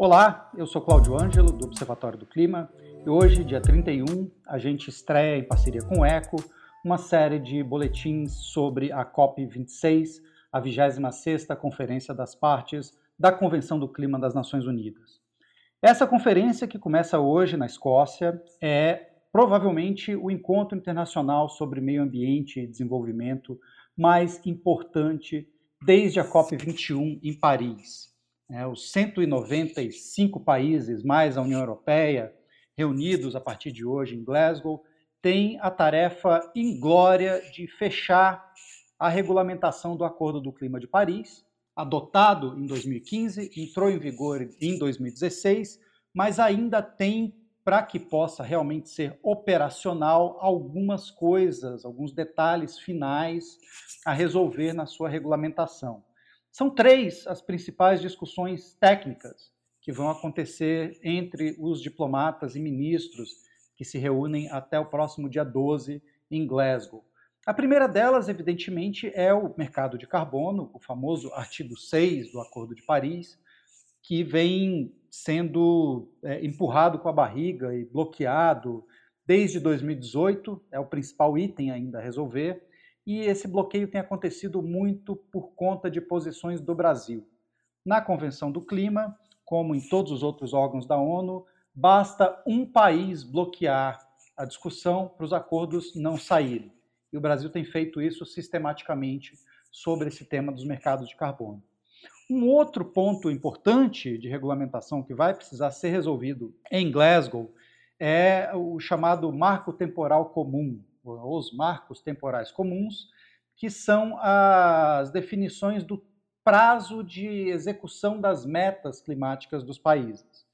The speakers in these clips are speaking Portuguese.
Olá, eu sou Cláudio Ângelo, do Observatório do Clima, e hoje, dia 31, a gente estreia em parceria com o ECO uma série de boletins sobre a COP26, a 26ª Conferência das Partes da Convenção do Clima das Nações Unidas. Essa conferência, que começa hoje na Escócia, é provavelmente o encontro internacional sobre meio ambiente e desenvolvimento mais importante desde a COP21 em Paris né, os 195 países, mais a União Europeia, reunidos a partir de hoje em Glasgow, têm a tarefa inglória de fechar a regulamentação do Acordo do Clima de Paris, adotado em 2015, entrou em vigor em 2016, mas ainda tem, para que possa realmente ser operacional, algumas coisas, alguns detalhes finais a resolver na sua regulamentação. São três as principais discussões técnicas que vão acontecer entre os diplomatas e ministros que se reúnem até o próximo dia 12 em Glasgow. A primeira delas, evidentemente, é o mercado de carbono, o famoso artigo 6 do Acordo de Paris, que vem sendo é, empurrado com a barriga e bloqueado desde 2018, é o principal item ainda a resolver e esse bloqueio tem acontecido muito por conta de posições do Brasil. Na Convenção do Clima, como em todos os outros órgãos da ONU, basta um país bloquear a discussão para os acordos não saírem. E o Brasil tem feito isso sistematicamente sobre esse tema dos mercados de carbono. Um outro ponto importante de regulamentação que vai precisar ser resolvido em Glasgow é o chamado marco temporal comum, os marcos temporais comuns, que são as definições do prazo de execução das metas climáticas dos países.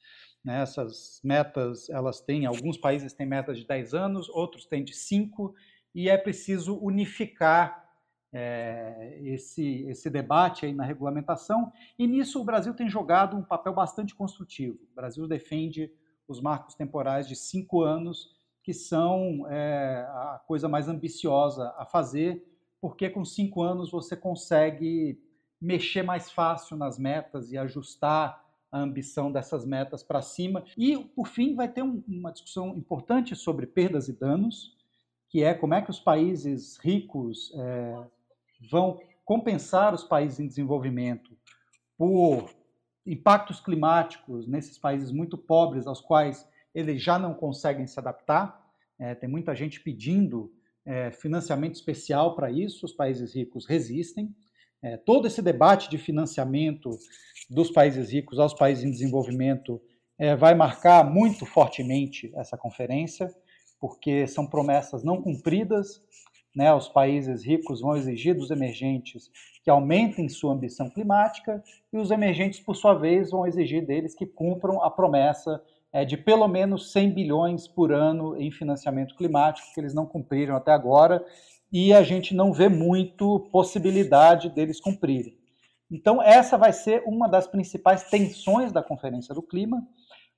Né, essas metas, elas têm, alguns países têm metas de 10 anos, outros têm de 5, e é preciso unificar é, esse, esse debate aí na regulamentação, e nisso o Brasil tem jogado um papel bastante construtivo. O Brasil defende os marcos temporais de cinco anos que são é, a coisa mais ambiciosa a fazer, porque com cinco anos você consegue mexer mais fácil nas metas e ajustar a ambição dessas metas para cima. E, por fim, vai ter um, uma discussão importante sobre perdas e danos, que é como é que os países ricos é, vão compensar os países em desenvolvimento por impactos climáticos nesses países muito pobres, aos quais eles já não conseguem se adaptar. É, tem muita gente pedindo é, financiamento especial para isso, os países ricos resistem. É, todo esse debate de financiamento dos países ricos aos países em desenvolvimento vai marcar muito fortemente essa conferência, porque são promessas não cumpridas. Né, os países ricos vão exigir dos emergentes que aumentem sua ambição climática, e os emergentes, por sua vez, vão exigir deles que cumpram a promessa é, de pelo menos 100 bilhões por ano em financiamento climático, que eles não cumpriram até agora, e a gente não vê muito possibilidade deles cumprirem. Então, essa vai ser uma das principais tensões da Conferência do Clima,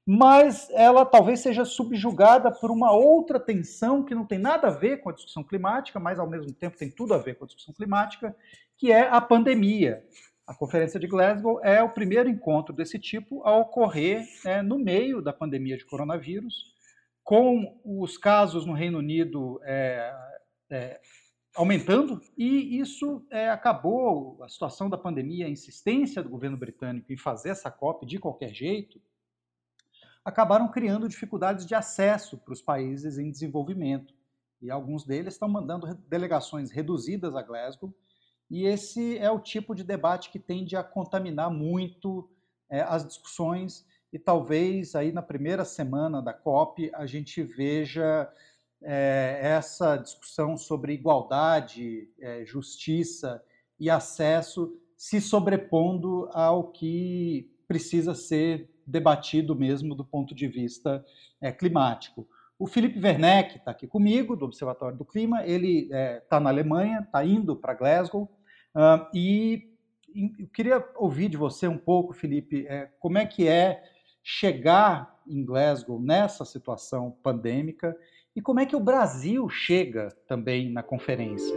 mas ela talvez seja subjugada por uma outra tensão que não tem nada a ver com a discussão climática, mas ao mesmo tempo tem tudo a ver com a discussão climática, que é a pandemia. A Conferência de Glasgow é o primeiro encontro desse tipo a ocorrer é, no meio da pandemia de coronavírus, com os casos no Reino Unido é, é, aumentando, e isso é, acabou, a situação da pandemia, a insistência do governo britânico em fazer essa COP de qualquer jeito, acabaram criando dificuldades de acesso para os países em desenvolvimento. E alguns deles estão mandando delegações reduzidas a Glasgow, e esse é o tipo de debate que tende a contaminar muito é, as discussões. E talvez aí na primeira semana da COP a gente veja é, essa discussão sobre igualdade, é, justiça e acesso se sobrepondo ao que precisa ser debatido mesmo do ponto de vista é, climático. O Felipe Werneck está aqui comigo, do Observatório do Clima, ele está é, na Alemanha, está indo para Glasgow, uh, e, eu queria ouvir de você um pouco, Felipe, é, como é que é chegar em Glasgow nessa situação pandêmica e como é que o Brasil chega também na conferência?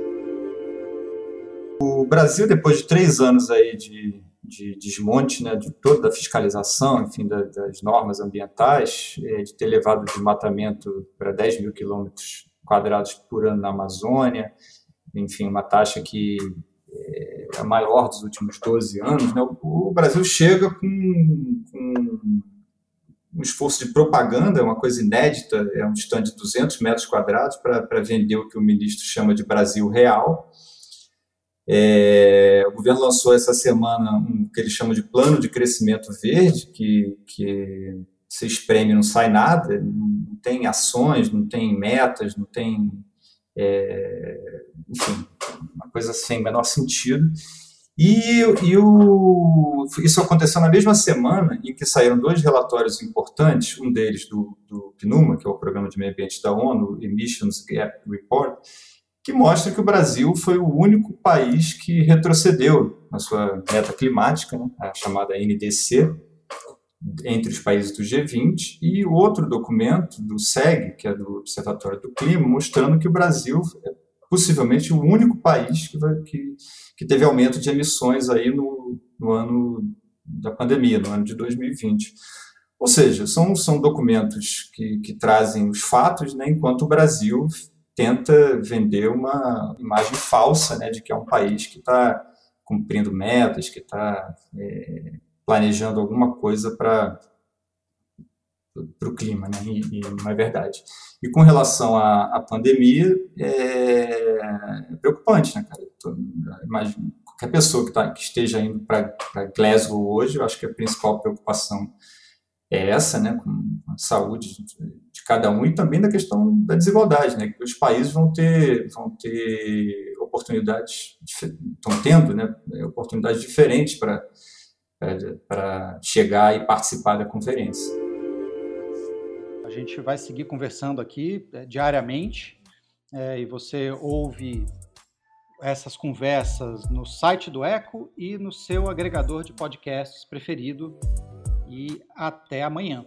O Brasil, depois de três anos aí de, de desmonte né, de toda a fiscalização, enfim, da, das normas ambientais, é, de ter levado o desmatamento para 10 mil quilômetros quadrados por ano na Amazônia, enfim, uma taxa que a maior dos últimos 12 anos, né, o, Brasil chega com, com um esforço de propaganda, uma coisa inédita, é um stand de 200 metros quadrados para vender o que o ministro chama de Brasil Real. É, o governo lançou essa semana um que ele chama de Plano de Crescimento Verde, que, que se espreme não sai nada, não tem ações, não tem metas, não tem. É, enfim, uma coisa sem menor sentido. E, e o, isso aconteceu na mesma semana em que saíram dois relatórios importantes, um deles do, do PNUMA, que é o Programa de Meio Ambiente da ONU, Emissions Gap Report, que mostra que o Brasil foi o único país que retrocedeu na sua meta climática, né, a chamada NDC, entre os países do G20, e outro documento do SEG, que é do Observatório do Clima, mostrando que o Brasil é possivelmente o único país que, vai, que, que teve aumento de emissões aí no, no ano da pandemia, no ano de 2020. Ou seja, são, são documentos que, que trazem os fatos, né, enquanto o Brasil tenta vender uma imagem falsa né, de que é um país que está cumprindo metas, que está é, planejando alguma coisa para para o clima, né? E, e, não é verdade. E com relação à, à pandemia, é, é, preocupante, né, cara? Imagina, qualquer pessoa que, tá, que esteja indo para Glasgow hoje, eu acho que a principal preocupação é essa, né, com a saúde de cada um e também da questão da desigualdade, né, que os países vão ter, vão ter oportunidades, estão tendo, né, oportunidades diferentes para para chegar e participar da conferência. A gente vai seguir conversando aqui é, diariamente é, e você ouve essas conversas no site do Eco e no seu agregador de podcasts preferido. E até amanhã.